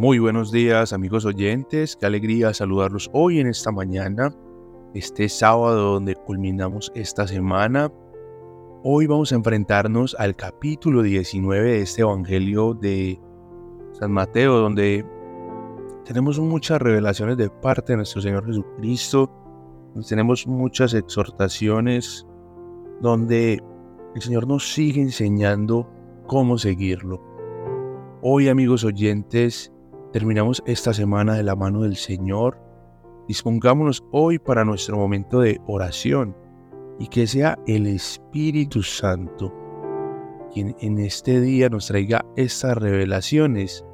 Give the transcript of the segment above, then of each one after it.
Muy buenos días amigos oyentes, qué alegría saludarlos hoy en esta mañana, este sábado donde culminamos esta semana. Hoy vamos a enfrentarnos al capítulo 19 de este Evangelio de San Mateo, donde tenemos muchas revelaciones de parte de nuestro Señor Jesucristo, tenemos muchas exhortaciones, donde el Señor nos sigue enseñando cómo seguirlo. Hoy amigos oyentes, terminamos esta semana de la mano del Señor. Dispongámonos hoy para nuestro momento de oración y que sea el Espíritu Santo quien en este día nos traiga estas revelaciones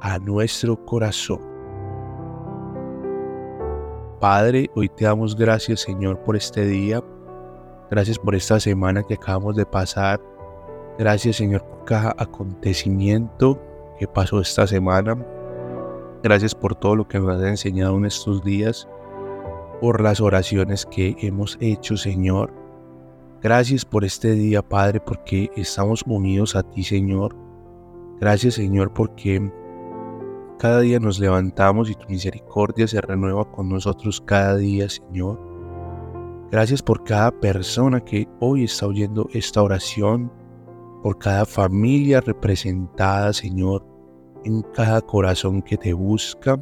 a nuestro corazón. Padre, hoy te damos gracias Señor por este día. Gracias por esta semana que acabamos de pasar. Gracias Señor por cada acontecimiento que pasó esta semana. Gracias por todo lo que nos has enseñado en estos días, por las oraciones que hemos hecho, Señor. Gracias por este día, Padre, porque estamos unidos a ti, Señor. Gracias, Señor, porque cada día nos levantamos y tu misericordia se renueva con nosotros cada día, Señor. Gracias por cada persona que hoy está oyendo esta oración, por cada familia representada, Señor en cada corazón que te busca.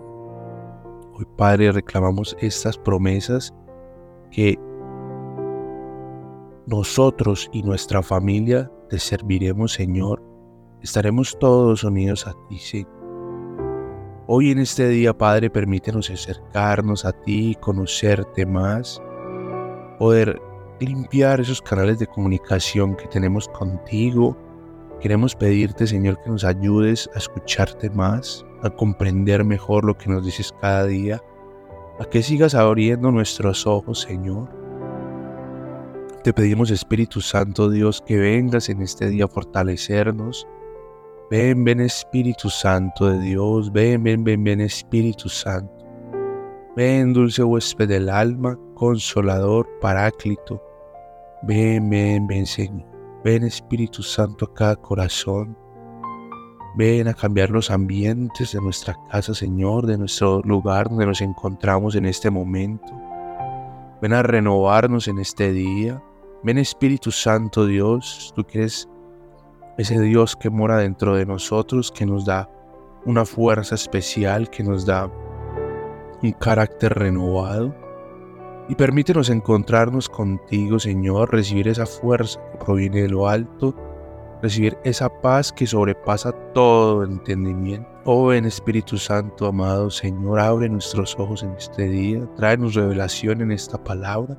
Hoy, Padre, reclamamos estas promesas que nosotros y nuestra familia te serviremos, Señor. Estaremos todos unidos a ti, Señor. Hoy en este día, Padre, permítenos acercarnos a ti, conocerte más, poder limpiar esos canales de comunicación que tenemos contigo, Queremos pedirte, Señor, que nos ayudes a escucharte más, a comprender mejor lo que nos dices cada día, a que sigas abriendo nuestros ojos, Señor. Te pedimos, Espíritu Santo Dios, que vengas en este día a fortalecernos. Ven, ven Espíritu Santo de Dios, ven, ven, ven, ven Espíritu Santo. Ven, dulce huésped del alma, consolador, paráclito. Ven, ven, ven, Señor. Ven Espíritu Santo a cada corazón. Ven a cambiar los ambientes de nuestra casa, Señor, de nuestro lugar donde nos encontramos en este momento. Ven a renovarnos en este día. Ven Espíritu Santo Dios, tú que eres ese Dios que mora dentro de nosotros, que nos da una fuerza especial, que nos da un carácter renovado. Y permítenos encontrarnos contigo, Señor, recibir esa fuerza que proviene de lo alto, recibir esa paz que sobrepasa todo entendimiento. Oh, en Espíritu Santo, amado Señor, abre nuestros ojos en este día, tráenos revelación en esta palabra,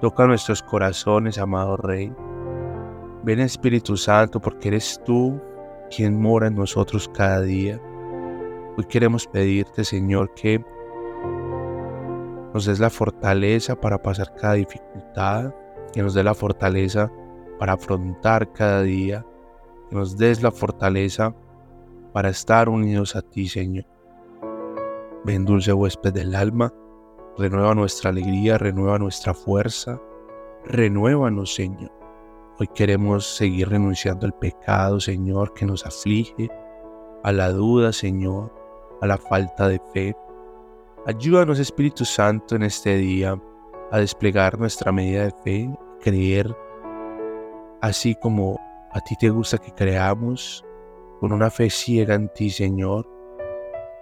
toca nuestros corazones, amado Rey. Ven Espíritu Santo, porque eres tú quien mora en nosotros cada día. Hoy queremos pedirte, Señor, que nos des la fortaleza para pasar cada dificultad, que nos dé la fortaleza para afrontar cada día, que nos des la fortaleza para estar unidos a ti, Señor. Ven, dulce huésped del alma, renueva nuestra alegría, renueva nuestra fuerza, renuévanos, Señor. Hoy queremos seguir renunciando al pecado, Señor, que nos aflige, a la duda, Señor, a la falta de fe. Ayúdanos Espíritu Santo en este día a desplegar nuestra medida de fe, creer así como a ti te gusta que creamos, con una fe ciega en ti, Señor,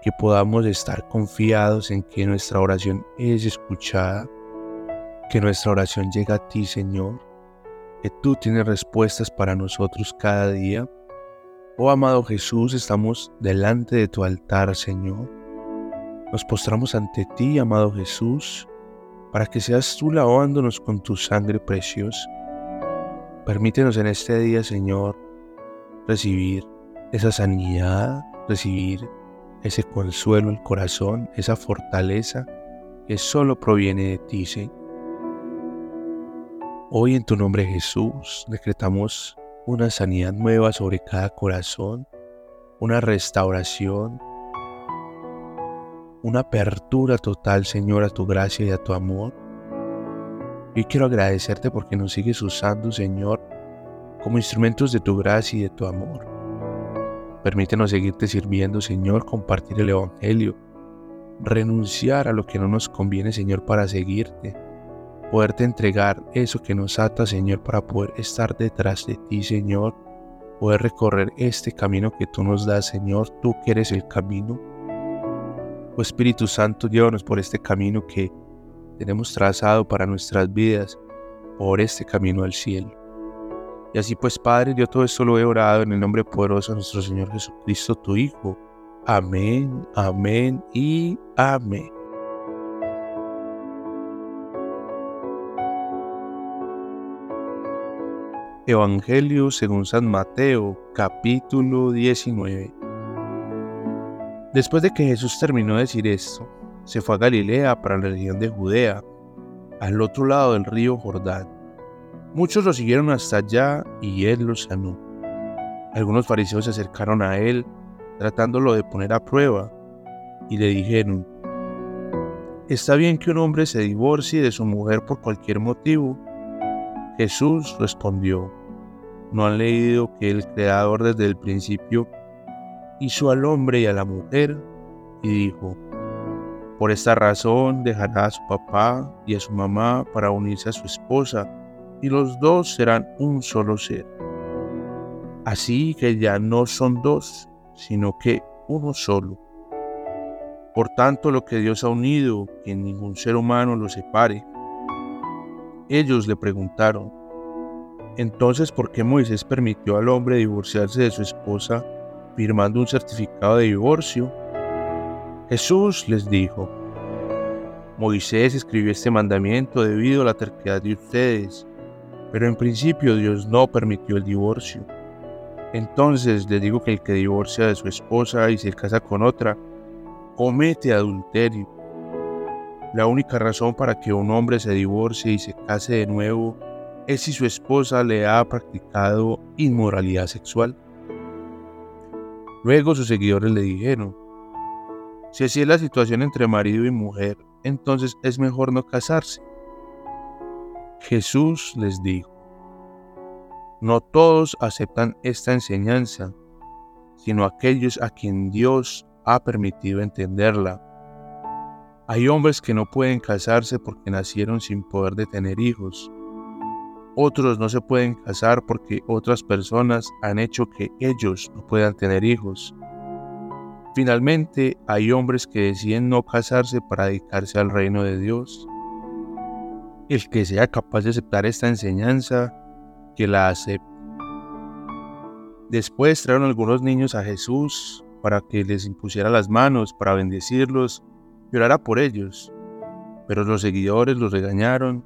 que podamos estar confiados en que nuestra oración es escuchada, que nuestra oración llega a ti, Señor, que tú tienes respuestas para nosotros cada día. Oh amado Jesús, estamos delante de tu altar, Señor nos postramos ante ti, amado Jesús, para que seas tú lavándonos con tu sangre preciosa. Permítenos en este día, Señor, recibir esa sanidad, recibir ese consuelo el corazón, esa fortaleza que solo proviene de ti, Señor. Hoy en tu nombre Jesús decretamos una sanidad nueva sobre cada corazón, una restauración, una apertura total, Señor, a tu gracia y a tu amor. Y quiero agradecerte porque nos sigues usando, Señor, como instrumentos de tu gracia y de tu amor. Permítenos seguirte sirviendo, Señor, compartir el Evangelio, renunciar a lo que no nos conviene, Señor, para seguirte, poderte entregar eso que nos ata, Señor, para poder estar detrás de ti, Señor, poder recorrer este camino que tú nos das, Señor, tú que eres el camino. Oh Espíritu Santo, llévanos por este camino que tenemos trazado para nuestras vidas, por este camino al cielo. Y así pues, Padre, yo todo esto lo he orado en el nombre poderoso de nuestro Señor Jesucristo, tu Hijo. Amén, amén y amén. Evangelio según San Mateo, capítulo 19. Después de que Jesús terminó de decir esto, se fue a Galilea para la región de Judea, al otro lado del río Jordán. Muchos lo siguieron hasta allá y él los sanó. Algunos fariseos se acercaron a él, tratándolo de poner a prueba, y le dijeron, ¿está bien que un hombre se divorcie de su mujer por cualquier motivo? Jesús respondió, ¿no han leído que el Creador desde el principio hizo al hombre y a la mujer? Y dijo, por esta razón dejará a su papá y a su mamá para unirse a su esposa, y los dos serán un solo ser. Así que ya no son dos, sino que uno solo. Por tanto, lo que Dios ha unido, que ningún ser humano lo separe. Ellos le preguntaron, entonces, ¿por qué Moisés permitió al hombre divorciarse de su esposa firmando un certificado de divorcio? Jesús les dijo, Moisés escribió este mandamiento debido a la terquedad de ustedes, pero en principio Dios no permitió el divorcio. Entonces les digo que el que divorcia de su esposa y se casa con otra, comete adulterio. La única razón para que un hombre se divorcie y se case de nuevo es si su esposa le ha practicado inmoralidad sexual. Luego sus seguidores le dijeron, si así es la situación entre marido y mujer, entonces es mejor no casarse. Jesús les dijo, no todos aceptan esta enseñanza, sino aquellos a quien Dios ha permitido entenderla hay hombres que no pueden casarse porque nacieron sin poder de tener hijos. Otros no se pueden casar porque otras personas han hecho que ellos no puedan tener hijos. Finalmente, hay hombres que deciden no casarse para dedicarse al reino de Dios. El que sea capaz de aceptar esta enseñanza, que la acepte. Después trajeron algunos niños a Jesús para que les impusiera las manos, para bendecirlos llorará por ellos. Pero los seguidores los regañaron.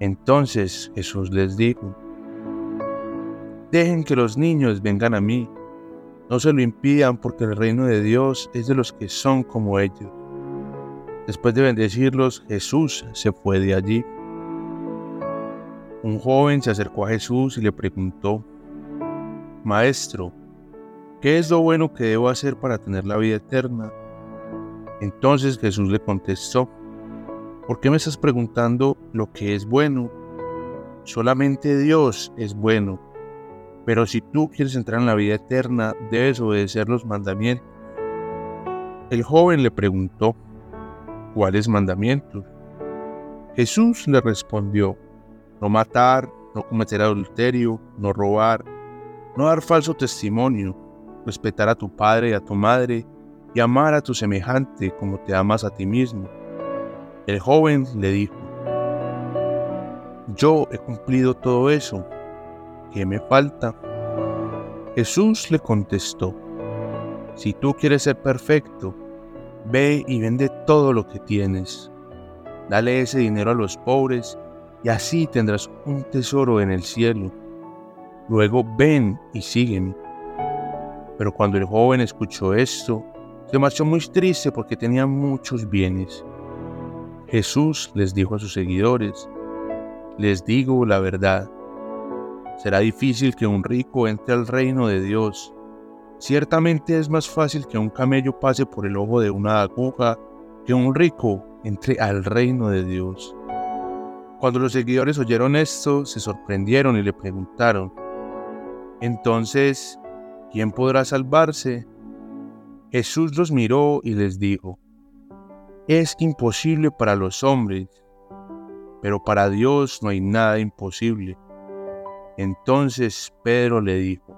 Entonces Jesús les dijo, Dejen que los niños vengan a mí, no se lo impidan porque el reino de Dios es de los que son como ellos. Después de bendecirlos, Jesús se fue de allí. Un joven se acercó a Jesús y le preguntó, Maestro, ¿qué es lo bueno que debo hacer para tener la vida eterna? Entonces Jesús le contestó, ¿por qué me estás preguntando lo que es bueno? Solamente Dios es bueno, pero si tú quieres entrar en la vida eterna, debes obedecer los mandamientos. El joven le preguntó, ¿cuáles mandamientos? Jesús le respondió, no matar, no cometer adulterio, no robar, no dar falso testimonio, respetar a tu padre y a tu madre, y amar a tu semejante como te amas a ti mismo. El joven le dijo, yo he cumplido todo eso, ¿qué me falta? Jesús le contestó, si tú quieres ser perfecto, ve y vende todo lo que tienes, dale ese dinero a los pobres y así tendrás un tesoro en el cielo. Luego ven y sígueme. Pero cuando el joven escuchó esto, se marchó muy triste porque tenía muchos bienes. Jesús les dijo a sus seguidores, les digo la verdad, será difícil que un rico entre al reino de Dios. Ciertamente es más fácil que un camello pase por el ojo de una aguja que un rico entre al reino de Dios. Cuando los seguidores oyeron esto, se sorprendieron y le preguntaron, entonces, ¿quién podrá salvarse? Jesús los miró y les dijo, es imposible para los hombres, pero para Dios no hay nada imposible. Entonces Pedro le dijo,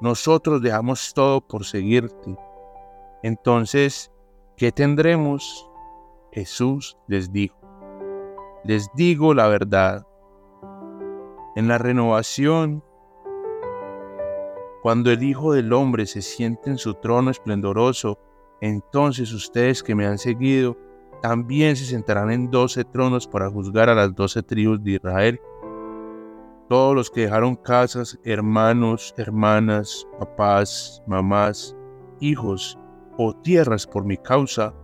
nosotros dejamos todo por seguirte. Entonces, ¿qué tendremos? Jesús les dijo, les digo la verdad. En la renovación, cuando el Hijo del Hombre se siente en su trono esplendoroso, entonces ustedes que me han seguido también se sentarán en doce tronos para juzgar a las doce tribus de Israel. Todos los que dejaron casas, hermanos, hermanas, papás, mamás, hijos o tierras por mi causa,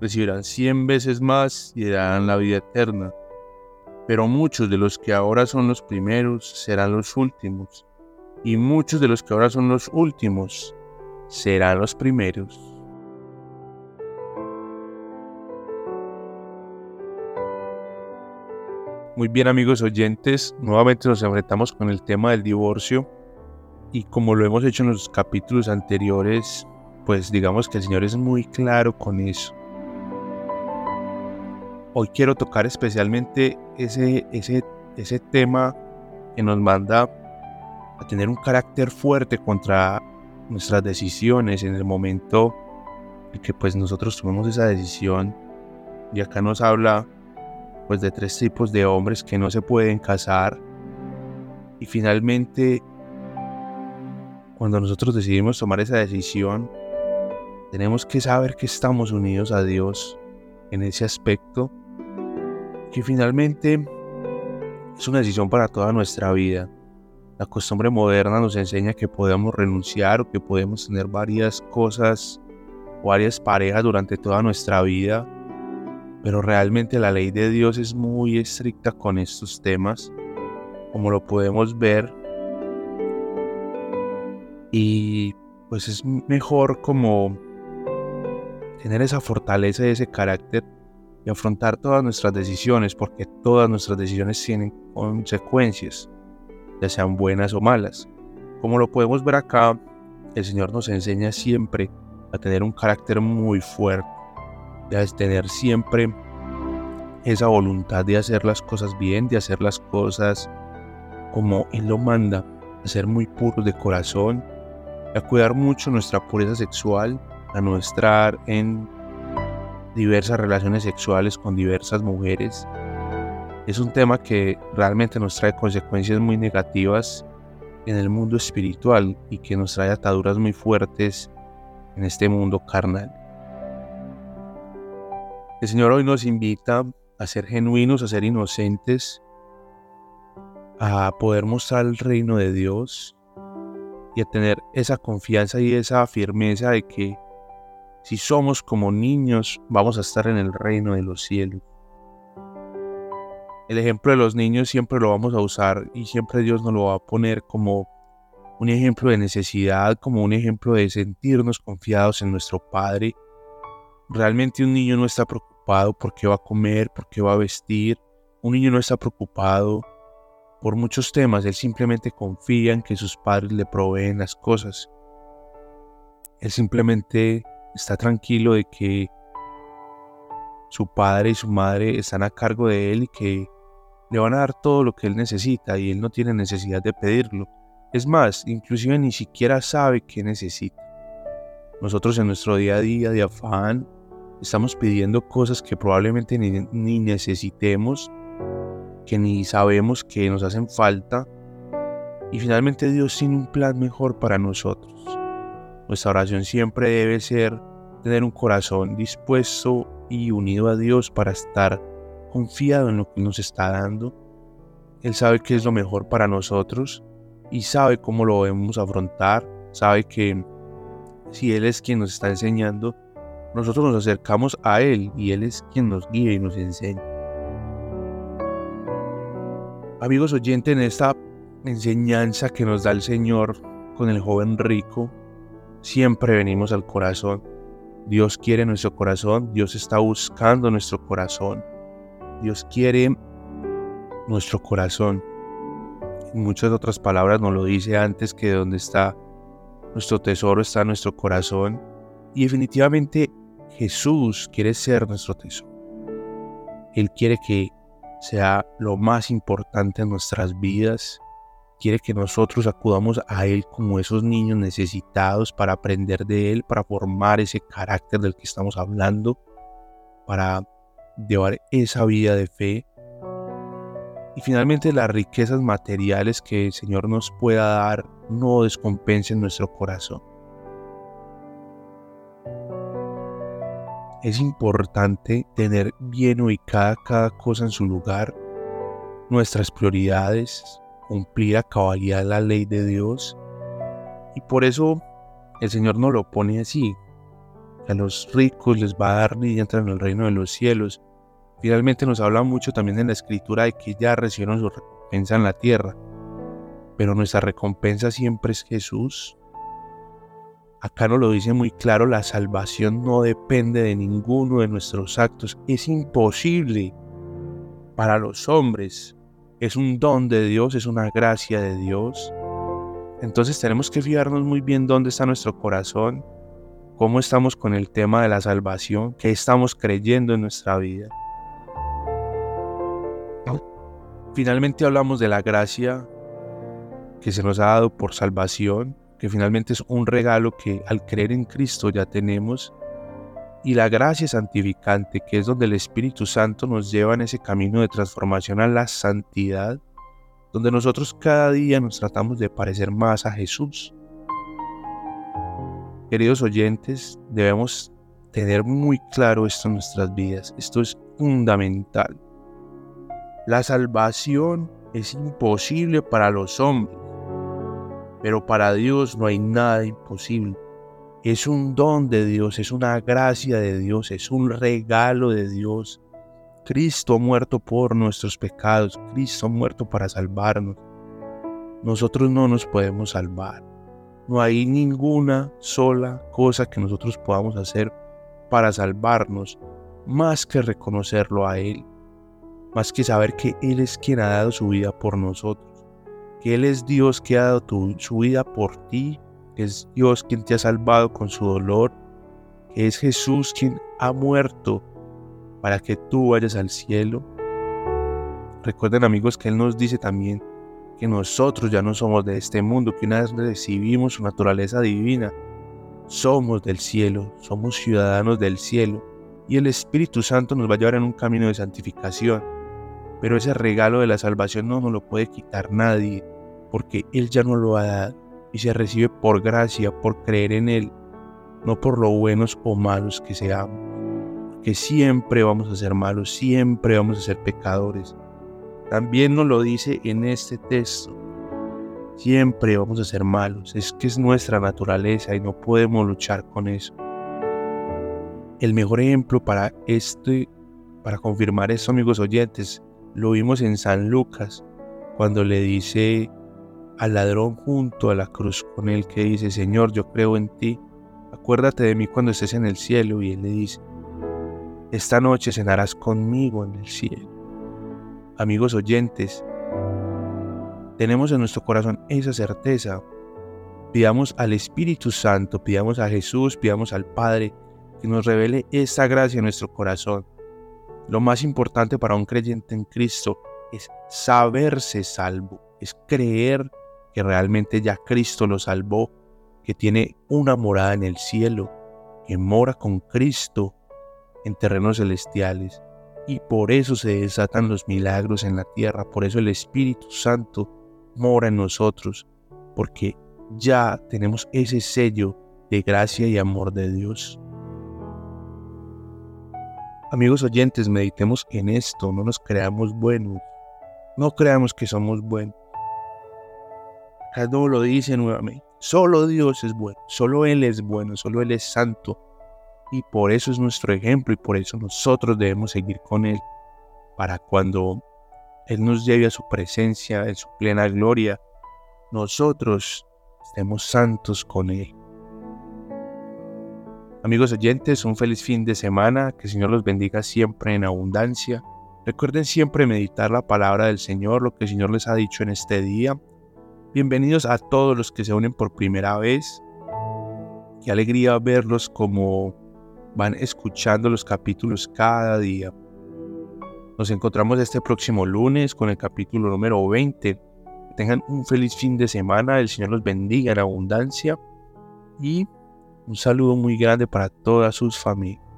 recibirán cien veces más y darán la vida eterna. Pero muchos de los que ahora son los primeros serán los últimos, y muchos de los que ahora son los últimos serán los primeros. Muy bien amigos oyentes, nuevamente nos enfrentamos con el tema del divorcio y como lo hemos hecho en los capítulos anteriores, pues digamos que el Señor es muy claro con eso. Hoy quiero tocar especialmente ese, ese, ese tema que nos manda a tener un carácter fuerte contra nuestras decisiones en el momento en que pues nosotros tomamos esa decisión y acá nos habla pues de tres tipos de hombres que no se pueden casar. Y finalmente, cuando nosotros decidimos tomar esa decisión, tenemos que saber que estamos unidos a Dios en ese aspecto, que finalmente es una decisión para toda nuestra vida. La costumbre moderna nos enseña que podemos renunciar o que podemos tener varias cosas, varias parejas durante toda nuestra vida pero realmente la ley de Dios es muy estricta con estos temas, como lo podemos ver. Y pues es mejor como tener esa fortaleza y ese carácter y afrontar todas nuestras decisiones, porque todas nuestras decisiones tienen consecuencias, ya sean buenas o malas. Como lo podemos ver acá, el Señor nos enseña siempre a tener un carácter muy fuerte de tener siempre esa voluntad de hacer las cosas bien, de hacer las cosas como Él lo manda, a ser muy puros de corazón, a cuidar mucho nuestra pureza sexual, a no estar en diversas relaciones sexuales con diversas mujeres. Es un tema que realmente nos trae consecuencias muy negativas en el mundo espiritual y que nos trae ataduras muy fuertes en este mundo carnal. El Señor hoy nos invita a ser genuinos, a ser inocentes, a poder mostrar el reino de Dios y a tener esa confianza y esa firmeza de que si somos como niños vamos a estar en el reino de los cielos. El ejemplo de los niños siempre lo vamos a usar y siempre Dios nos lo va a poner como un ejemplo de necesidad, como un ejemplo de sentirnos confiados en nuestro Padre. Realmente un niño no está preocupado preocupado por qué va a comer, por qué va a vestir. Un niño no está preocupado por muchos temas, él simplemente confía en que sus padres le proveen las cosas. Él simplemente está tranquilo de que su padre y su madre están a cargo de él y que le van a dar todo lo que él necesita y él no tiene necesidad de pedirlo. Es más, inclusive ni siquiera sabe qué necesita. Nosotros en nuestro día a día de afán, estamos pidiendo cosas que probablemente ni, necesitemos, que ni sabemos que nos hacen falta. Y finalmente Dios tiene un plan mejor para nosotros. Nuestra oración siempre debe ser tener un corazón dispuesto y unido a Dios para estar confiado en lo que nos está dando. Él sabe que es lo mejor para nosotros y sabe cómo lo debemos afrontar. Sabe que si Él es quien nos está enseñando, nosotros nos acercamos a Él y Él es quien nos guía y nos enseña. Amigos oyentes, en esta enseñanza que nos da el Señor con el joven rico, siempre venimos al corazón. Dios quiere nuestro corazón, Dios está buscando nuestro corazón. Dios quiere nuestro corazón. En muchas otras palabras nos lo dice antes que donde está nuestro tesoro está nuestro corazón y definitivamente Jesús quiere ser nuestro tesoro. Él quiere que sea lo más importante en nuestras vidas. Quiere que nosotros acudamos a Él como esos niños necesitados para aprender de Él, para formar ese carácter del que estamos hablando, para llevar esa vida de fe. Y finalmente las riquezas materiales que el Señor nos pueda dar no descompensen nuestro corazón. Es importante tener bien ubicada cada cosa en su lugar, nuestras prioridades, cumplir a cabalidad la ley de Dios. Y por eso el Señor nos lo pone así. a los ricos les va a dar ni entran en el reino de los cielos. Finalmente nos habla mucho también en la escritura de que ya recibieron su recompensa en la tierra. Pero nuestra recompensa siempre es Jesús. Acá nos lo dice muy claro, la salvación no depende de ninguno de nuestros actos. Es imposible para los hombres. Es un don de Dios, es una gracia de Dios. Entonces tenemos que fijarnos muy bien dónde está nuestro corazón, cómo estamos con el tema de la salvación, qué estamos creyendo en nuestra vida. Finalmente hablamos de la gracia que se nos ha dado por salvación que finalmente es un regalo que al creer en Cristo ya tenemos, y la gracia santificante, que es donde el Espíritu Santo nos lleva en ese camino de transformación a la santidad, donde nosotros cada día nos tratamos de parecer más a Jesús. Queridos oyentes, debemos tener muy claro esto en nuestras vidas. Esto es fundamental. La salvación es imposible para los hombres pero para Dios no hay nada imposible. Es un don de Dios, es una gracia de Dios, es un regalo de Dios. Cristo muerto por nuestros pecados, Cristo muerto para salvarnos. Nosotros no nos podemos salvar. No hay ninguna sola cosa que nosotros podamos hacer para salvarnos, más que reconocerlo a Él, más que saber que Él es quien ha dado su vida por nosotros que Él es Dios que ha dado su vida por ti, que es Dios quien te ha salvado con su dolor, que es Jesús quien ha muerto para que tú vayas al cielo. Recuerden amigos que Él nos dice también que nosotros ya no somos de este mundo, que una vez recibimos su naturaleza divina, somos del cielo, somos ciudadanos del cielo y el Espíritu Santo nos va a llevar en un camino de santificación. Pero ese regalo de la salvación no nos lo puede quitar nadie porque Él ya no lo ha dado y se recibe por gracia, por creer en Él, no por lo buenos o malos que seamos. Que siempre vamos a ser malos, siempre vamos a ser pecadores. También nos lo dice en este texto. Siempre vamos a ser malos. Es que es nuestra naturaleza y no podemos luchar con eso. El mejor ejemplo para este, para confirmar esto, amigos oyentes, lo vimos en San Lucas, cuando le dice al ladrón junto a la cruz con él que dice, Señor, yo creo en ti, acuérdate de mí cuando estés en el cielo. Y él le dice, esta noche cenarás conmigo en el cielo. Amigos oyentes, tenemos en nuestro corazón esa certeza. Pidamos al Espíritu Santo, pidamos a Jesús, pidamos al Padre que nos revele esa gracia en nuestro corazón. Lo más importante para un creyente en Cristo es saberse salvo, es creer que realmente ya Cristo lo salvó, que tiene una morada en el cielo, que mora con Cristo en terrenos celestiales. Y por eso se desatan los milagros en la tierra, por eso el Espíritu Santo mora en nosotros, porque ya tenemos ese sello de gracia y amor de Dios. Amigos oyentes, meditemos en esto, no nos creamos buenos, no creamos que somos buenos, No lo dice nuevamente. Solo Dios es bueno, solo Él es bueno, solo Él es santo. Y por eso es nuestro ejemplo y por eso nosotros debemos seguir con Él. Para cuando Él nos lleve a su presencia en su plena gloria, nosotros estemos santos con Él. Amigos oyentes, un feliz fin de semana, que el Señor los bendiga siempre en abundancia. Recuerden siempre meditar la palabra del Señor, lo que el Señor les ha dicho en este día Bienvenidos a todos los que se unen por primera vez. Qué alegría verlos como van escuchando los capítulos cada día. Nos encontramos este próximo lunes con el capítulo número 20. tengan un feliz fin de semana, el Señor los bendiga en abundancia y un saludo muy grande para todas sus familias.